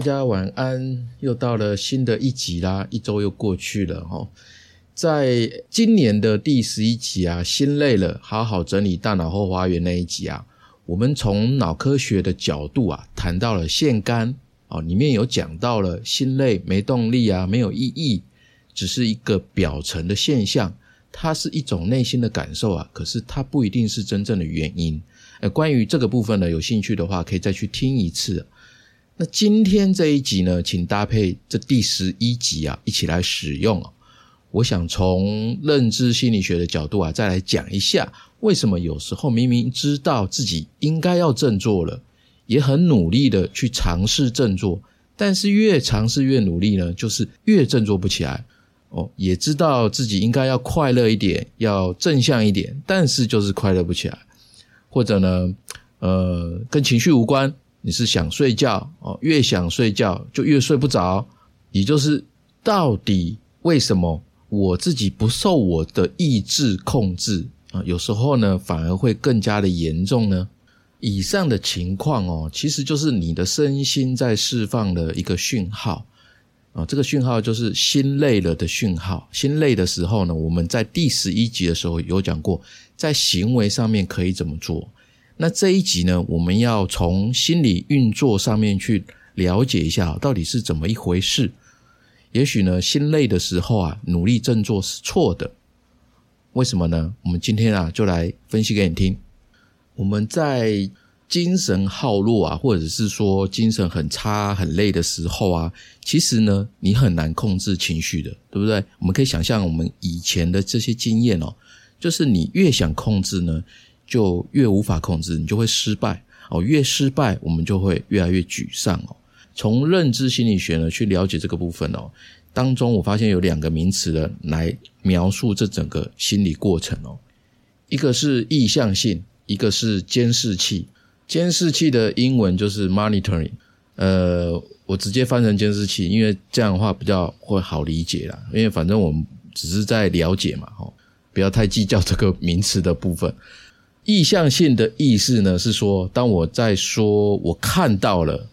大家晚安！又到了新的一集啦，一周又过去了哈。在今年的第十一集啊，心累了，好好整理大脑后花园那一集啊，我们从脑科学的角度啊，谈到了腺苷哦，里面有讲到了心累、没动力啊，没有意义，只是一个表层的现象，它是一种内心的感受啊，可是它不一定是真正的原因。呃，关于这个部分呢，有兴趣的话，可以再去听一次。那今天这一集呢，请搭配这第十一集啊，一起来使用啊。我想从认知心理学的角度啊，再来讲一下，为什么有时候明明知道自己应该要振作了，也很努力的去尝试振作，但是越尝试越努力呢，就是越振作不起来。哦，也知道自己应该要快乐一点，要正向一点，但是就是快乐不起来。或者呢，呃，跟情绪无关，你是想睡觉哦，越想睡觉就越睡不着，也就是到底为什么我自己不受我的意志控制啊？有时候呢，反而会更加的严重呢。以上的情况哦，其实就是你的身心在释放的一个讯号啊，这个讯号就是心累了的讯号。心累的时候呢，我们在第十一集的时候有讲过。在行为上面可以怎么做？那这一集呢，我们要从心理运作上面去了解一下，到底是怎么一回事。也许呢，心累的时候啊，努力振作是错的。为什么呢？我们今天啊，就来分析给你听。我们在精神耗弱啊，或者是说精神很差、很累的时候啊，其实呢，你很难控制情绪的，对不对？我们可以想象我们以前的这些经验哦。就是你越想控制呢，就越无法控制，你就会失败哦。越失败，我们就会越来越沮丧哦。从认知心理学呢去了解这个部分哦，当中我发现有两个名词的来描述这整个心理过程哦。一个是意向性，一个是监视器。监视器的英文就是 monitoring，呃，我直接翻成监视器，因为这样的话比较会好理解啦。因为反正我们只是在了解嘛，吼。不要太计较这个名词的部分。意向性的意思呢，是说，当我在说我看到了，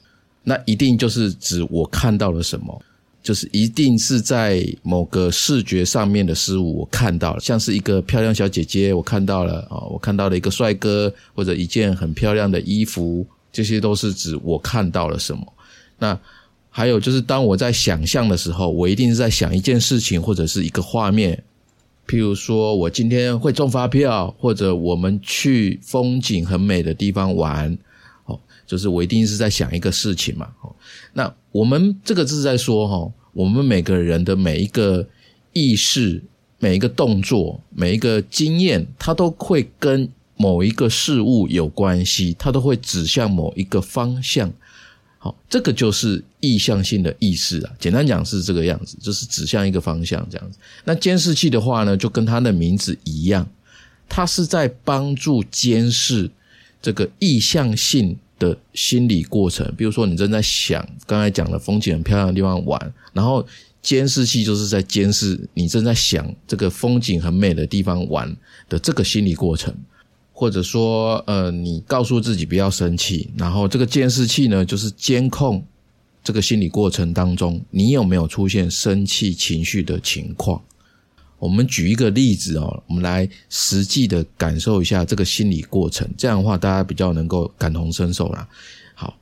那一定就是指我看到了什么，就是一定是在某个视觉上面的事物我看到了，像是一个漂亮小姐姐，我看到了啊，我看到了一个帅哥，或者一件很漂亮的衣服，这些都是指我看到了什么。那还有就是，当我在想象的时候，我一定是在想一件事情或者是一个画面。譬如说，我今天会中发票，或者我们去风景很美的地方玩，哦，就是我一定是在想一个事情嘛，哦，那我们这个是在说，哈，我们每个人的每一个意识、每一个动作、每一个经验，它都会跟某一个事物有关系，它都会指向某一个方向。好，这个就是意向性的意识啊。简单讲是这个样子，就是指向一个方向这样子。那监视器的话呢，就跟它的名字一样，它是在帮助监视这个意向性的心理过程。比如说，你正在想刚才讲的风景很漂亮的地方玩，然后监视器就是在监视你正在想这个风景很美的地方玩的这个心理过程。或者说，呃，你告诉自己不要生气，然后这个监视器呢，就是监控这个心理过程当中，你有没有出现生气情绪的情况。我们举一个例子哦，我们来实际的感受一下这个心理过程，这样的话大家比较能够感同身受啦。好，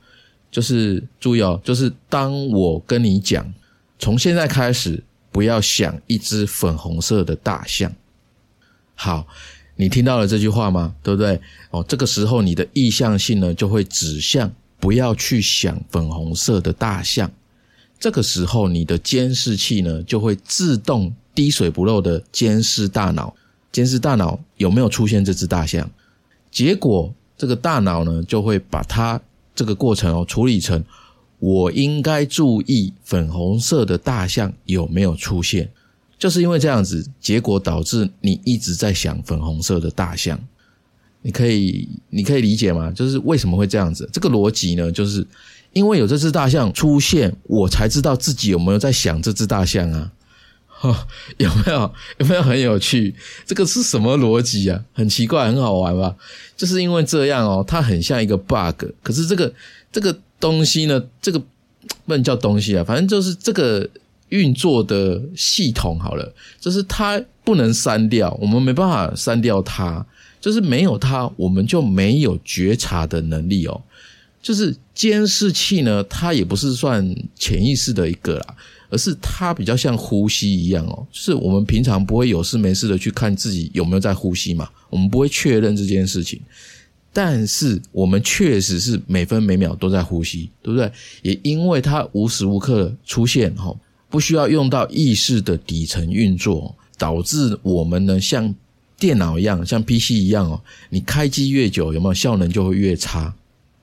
就是注意哦，就是当我跟你讲，从现在开始不要想一只粉红色的大象。好。你听到了这句话吗？对不对？哦，这个时候你的意向性呢就会指向不要去想粉红色的大象。这个时候你的监视器呢就会自动滴水不漏的监视大脑，监视大脑有没有出现这只大象。结果这个大脑呢就会把它这个过程哦处理成我应该注意粉红色的大象有没有出现。就是因为这样子，结果导致你一直在想粉红色的大象。你可以，你可以理解吗？就是为什么会这样子？这个逻辑呢，就是因为有这只大象出现，我才知道自己有没有在想这只大象啊？哈，有没有？有没有很有趣？这个是什么逻辑啊？很奇怪，很好玩吧？就是因为这样哦，它很像一个 bug。可是这个这个东西呢，这个不能叫东西啊，反正就是这个运作的系统好了，就是它不能删掉，我们没办法删掉它，就是没有它，我们就没有觉察的能力哦。就是监视器呢，它也不是算潜意识的一个啦，而是它比较像呼吸一样哦。就是我们平常不会有事没事的去看自己有没有在呼吸嘛，我们不会确认这件事情。但是我们确实是每分每秒都在呼吸，对不对？也因为它无时无刻出现哈，不需要用到意识的底层运作，导致我们呢像电脑一样，像 PC 一样哦，你开机越久，有没有效能就会越差。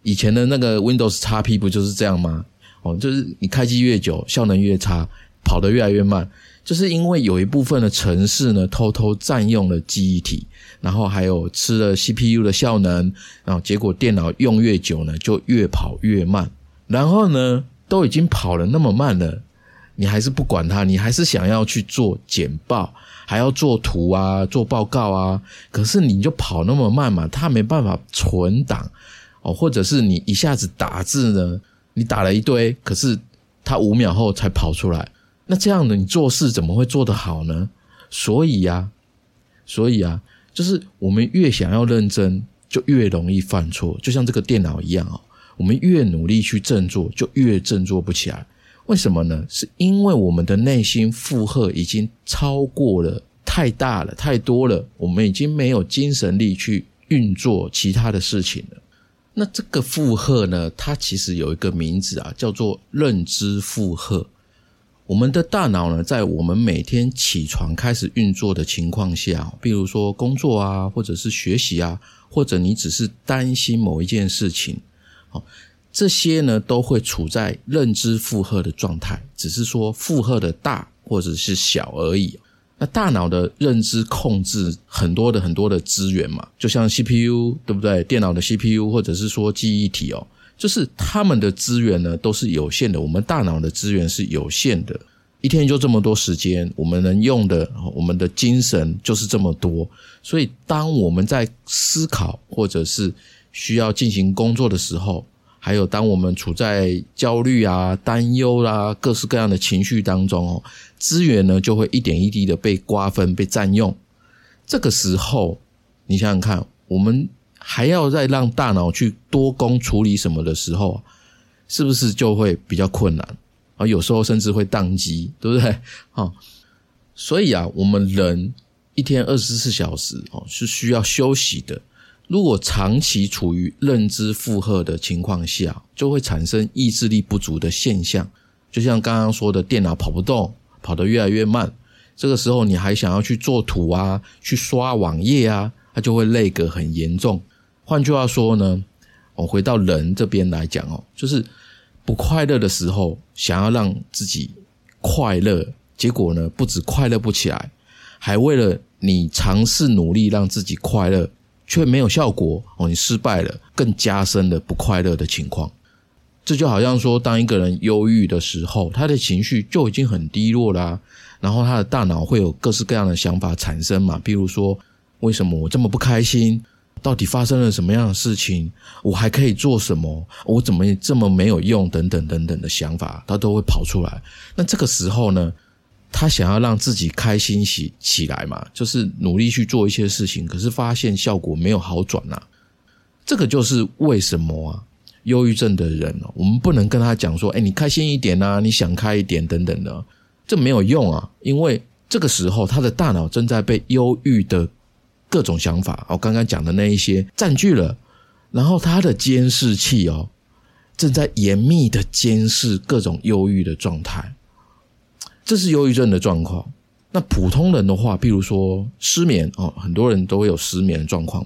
以前的那个 Windows XP 不就是这样吗？哦，就是你开机越久，效能越差，跑得越来越慢，就是因为有一部分的城市呢，偷偷占用了记忆体，然后还有吃了 CPU 的效能，然后结果电脑用越久呢，就越跑越慢。然后呢，都已经跑了那么慢了，你还是不管它，你还是想要去做简报，还要做图啊，做报告啊，可是你就跑那么慢嘛，它没办法存档。哦，或者是你一下子打字呢，你打了一堆，可是它五秒后才跑出来，那这样的你做事怎么会做得好呢？所以呀，所以啊，就是我们越想要认真，就越容易犯错，就像这个电脑一样哦，我们越努力去振作，就越振作不起来。为什么呢？是因为我们的内心负荷已经超过了太大了，太多了，我们已经没有精神力去运作其他的事情了。那这个负荷呢？它其实有一个名字啊，叫做认知负荷。我们的大脑呢，在我们每天起床开始运作的情况下，比如说工作啊，或者是学习啊，或者你只是担心某一件事情，哦，这些呢都会处在认知负荷的状态，只是说负荷的大或者是小而已。那大脑的认知控制很多的很多的资源嘛，就像 CPU 对不对？电脑的 CPU 或者是说记忆体哦，就是他们的资源呢都是有限的。我们大脑的资源是有限的，一天就这么多时间，我们能用的，我们的精神就是这么多。所以，当我们在思考或者是需要进行工作的时候，还有，当我们处在焦虑啊、担忧啦、各式各样的情绪当中哦，资源呢就会一点一滴的被瓜分、被占用。这个时候，你想想看，我们还要再让大脑去多工处理什么的时候，是不是就会比较困难啊？有时候甚至会宕机，对不对？啊，所以啊，我们人一天二十四小时哦，是需要休息的。如果长期处于认知负荷的情况下，就会产生意志力不足的现象。就像刚刚说的，电脑跑不动，跑得越来越慢。这个时候，你还想要去做图啊，去刷网页啊，它就会累个很严重。换句话说呢，我回到人这边来讲哦，就是不快乐的时候，想要让自己快乐，结果呢，不止快乐不起来，还为了你尝试努力让自己快乐。却没有效果哦，你失败了，更加深了不快乐的情况。这就好像说，当一个人忧郁的时候，他的情绪就已经很低落啦，然后他的大脑会有各式各样的想法产生嘛，比如说，为什么我这么不开心？到底发生了什么样的事情？我还可以做什么？我怎么这么没有用？等等等等的想法，他都会跑出来。那这个时候呢？他想要让自己开心起起来嘛，就是努力去做一些事情，可是发现效果没有好转呐。这个就是为什么啊？忧郁症的人，我们不能跟他讲说，哎，你开心一点呐，你想开一点等等的，这没有用啊。因为这个时候他的大脑正在被忧郁的各种想法，我刚刚讲的那一些占据了，然后他的监视器哦，正在严密的监视各种忧郁的状态。这是忧郁症的状况。那普通人的话，譬如说失眠哦，很多人都会有失眠的状况。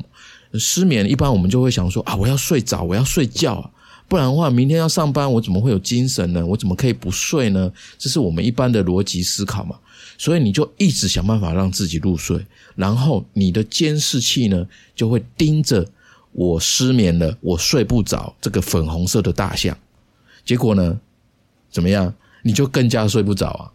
失眠一般我们就会想说啊，我要睡着，我要睡觉啊，不然的话，明天要上班，我怎么会有精神呢？我怎么可以不睡呢？这是我们一般的逻辑思考嘛。所以你就一直想办法让自己入睡，然后你的监视器呢就会盯着我失眠了，我睡不着这个粉红色的大象。结果呢，怎么样？你就更加睡不着啊。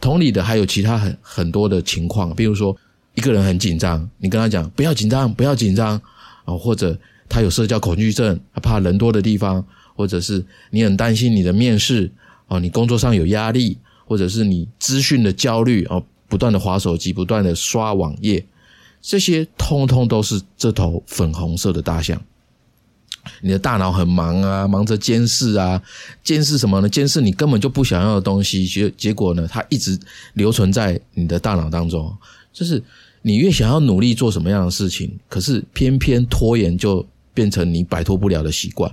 同理的还有其他很很多的情况，比如说一个人很紧张，你跟他讲不要紧张，不要紧张啊，或者他有社交恐惧症，他怕人多的地方，或者是你很担心你的面试哦，你工作上有压力，或者是你资讯的焦虑哦，不断的划手机，不断的刷网页，这些通通都是这头粉红色的大象。你的大脑很忙啊，忙着监视啊，监视什么呢？监视你根本就不想要的东西，结结果呢，它一直留存在你的大脑当中。就是你越想要努力做什么样的事情，可是偏偏拖延就变成你摆脱不了的习惯。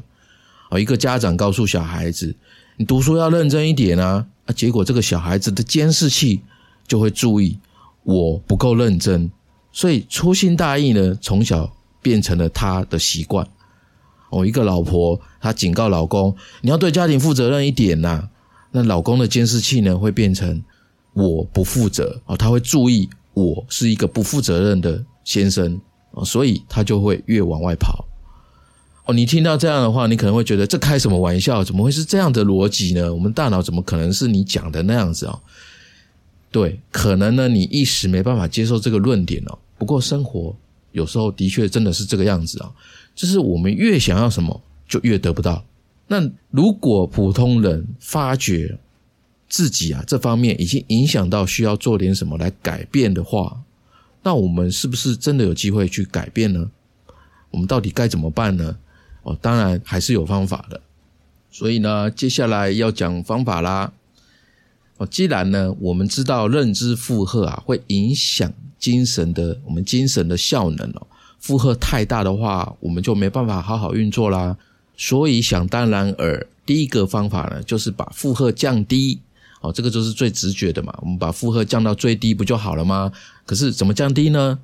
哦，一个家长告诉小孩子，你读书要认真一点啊，啊，结果这个小孩子的监视器就会注意我不够认真，所以粗心大意呢，从小变成了他的习惯。哦，一个老婆她警告老公，你要对家庭负责任一点呐。那老公的监视器呢，会变成我不负责哦，他会注意我是一个不负责任的先生哦，所以他就会越往外跑。哦，你听到这样的话，你可能会觉得这开什么玩笑？怎么会是这样的逻辑呢？我们大脑怎么可能是你讲的那样子啊？对，可能呢，你一时没办法接受这个论点哦。不过生活有时候的确真的是这个样子啊。就是我们越想要什么，就越得不到。那如果普通人发觉自己啊这方面已经影响到需要做点什么来改变的话，那我们是不是真的有机会去改变呢？我们到底该怎么办呢？哦，当然还是有方法的。所以呢，接下来要讲方法啦。哦，既然呢我们知道认知负荷啊会影响精神的我们精神的效能哦。负荷太大的话，我们就没办法好好运作啦。所以想当然尔，第一个方法呢，就是把负荷降低。哦，这个就是最直觉的嘛。我们把负荷降到最低不就好了吗？可是怎么降低呢？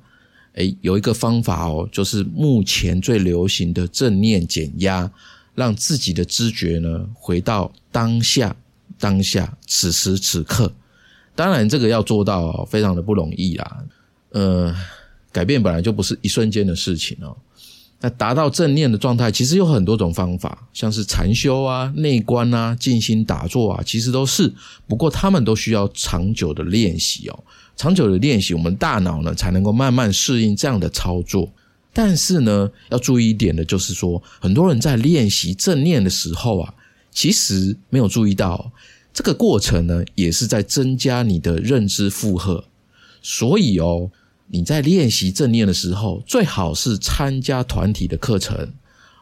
诶，有一个方法哦，就是目前最流行的正念减压，让自己的知觉呢回到当下，当下此时此刻。当然，这个要做到非常的不容易啦。呃。改变本来就不是一瞬间的事情哦。那达到正念的状态，其实有很多种方法，像是禅修啊、内观啊、静心打坐啊，其实都是。不过他们都需要长久的练习哦。长久的练习，我们大脑呢才能够慢慢适应这样的操作。但是呢，要注意一点的就是说，很多人在练习正念的时候啊，其实没有注意到这个过程呢，也是在增加你的认知负荷。所以哦。你在练习正念的时候，最好是参加团体的课程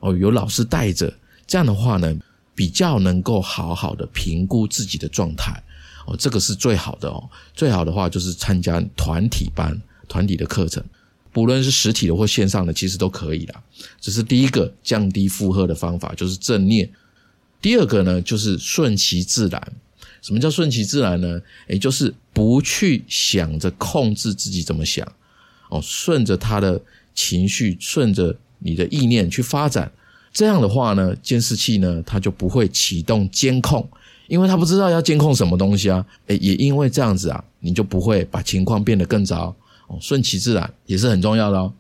哦，有老师带着，这样的话呢，比较能够好好的评估自己的状态哦，这个是最好的哦。最好的话就是参加团体班、团体的课程，不论是实体的或线上的，其实都可以的。这是第一个降低负荷的方法，就是正念。第二个呢，就是顺其自然。什么叫顺其自然呢？也就是不去想着控制自己怎么想。哦，顺着他的情绪，顺着你的意念去发展，这样的话呢，监视器呢，它就不会启动监控，因为他不知道要监控什么东西啊。诶，也因为这样子啊，你就不会把情况变得更糟。哦，顺其自然也是很重要的哦。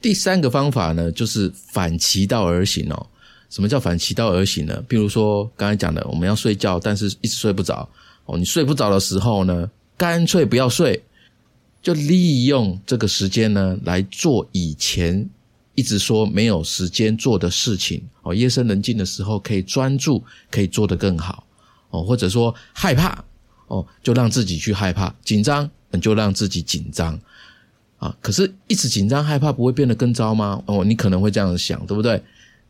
第三个方法呢，就是反其道而行哦。什么叫反其道而行呢？比如说刚才讲的，我们要睡觉，但是一直睡不着。哦，你睡不着的时候呢，干脆不要睡。就利用这个时间呢，来做以前一直说没有时间做的事情哦。夜深人静的时候，可以专注，可以做得更好哦。或者说害怕哦，就让自己去害怕；紧张，就让自己紧张啊。可是，一直紧张害怕，不会变得更糟吗？哦，你可能会这样想，对不对？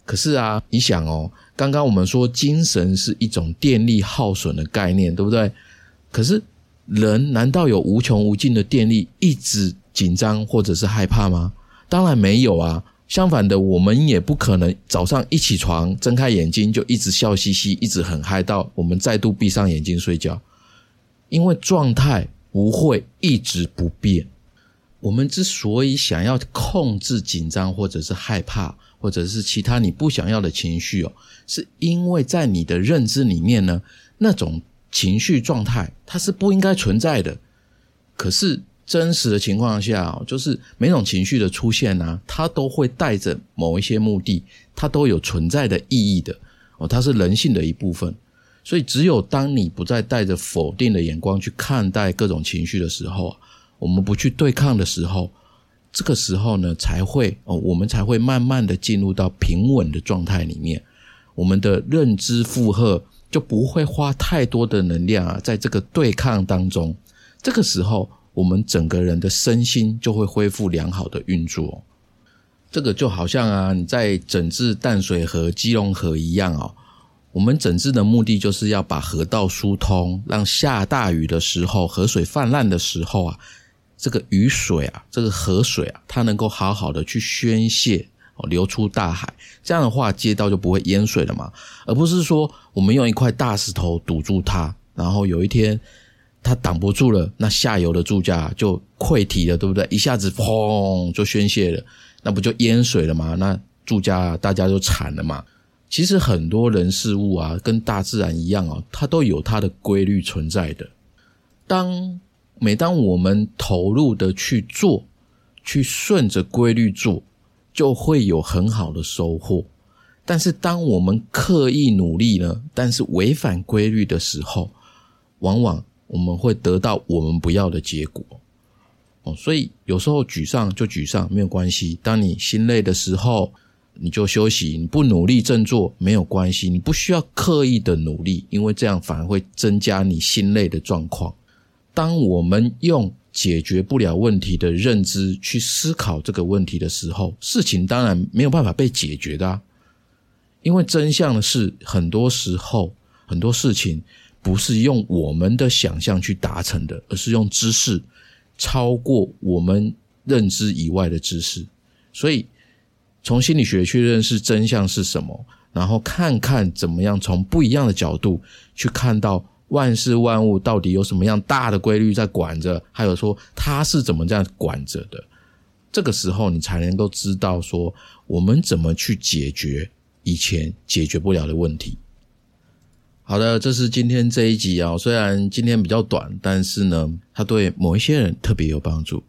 可是啊，你想哦，刚刚我们说精神是一种电力耗损的概念，对不对？可是。人难道有无穷无尽的电力，一直紧张或者是害怕吗？当然没有啊。相反的，我们也不可能早上一起床睁开眼睛就一直笑嘻嘻，一直很嗨到我们再度闭上眼睛睡觉。因为状态不会一直不变。我们之所以想要控制紧张或者是害怕，或者是其他你不想要的情绪哦，是因为在你的认知里面呢，那种。情绪状态它是不应该存在的，可是真实的情况下，就是每种情绪的出现呢，它都会带着某一些目的，它都有存在的意义的哦，它是人性的一部分。所以，只有当你不再带着否定的眼光去看待各种情绪的时候，我们不去对抗的时候，这个时候呢，才会哦，我们才会慢慢的进入到平稳的状态里面。我们的认知负荷就不会花太多的能量啊，在这个对抗当中。这个时候，我们整个人的身心就会恢复良好的运作。这个就好像啊，你在整治淡水河、基隆河一样哦。我们整治的目的就是要把河道疏通，让下大雨的时候、河水泛滥的时候啊，这个雨水啊、这个河水啊，它能够好好的去宣泄哦，流出大海。这样的话，街道就不会淹水了嘛，而不是说我们用一块大石头堵住它，然后有一天它挡不住了，那下游的住家就溃堤了，对不对？一下子砰就宣泄了。那不就淹水了吗？那住家大家就惨了嘛。其实很多人事物啊，跟大自然一样啊，它都有它的规律存在的。当每当我们投入的去做，去顺着规律做，就会有很好的收获。但是当我们刻意努力呢，但是违反规律的时候，往往我们会得到我们不要的结果。哦所以有时候沮丧就沮丧，没有关系。当你心累的时候，你就休息，你不努力振作没有关系。你不需要刻意的努力，因为这样反而会增加你心累的状况。当我们用解决不了问题的认知去思考这个问题的时候，事情当然没有办法被解决的。啊因为真相是，很多时候很多事情不是用我们的想象去达成的，而是用知识。超过我们认知以外的知识，所以从心理学去认识真相是什么，然后看看怎么样从不一样的角度去看到万事万物到底有什么样大的规律在管着，还有说它是怎么这样管着的。这个时候，你才能够知道说我们怎么去解决以前解决不了的问题。好的，这是今天这一集啊。虽然今天比较短，但是呢，它对某一些人特别有帮助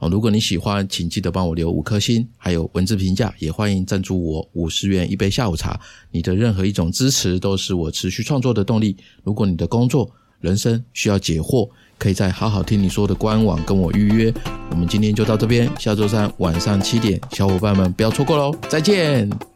哦。如果你喜欢，请记得帮我留五颗星，还有文字评价，也欢迎赞助我五十元一杯下午茶。你的任何一种支持都是我持续创作的动力。如果你的工作、人生需要解惑，可以在好好听你说的官网跟我预约。我们今天就到这边，下周三晚上七点，小伙伴们不要错过喽！再见。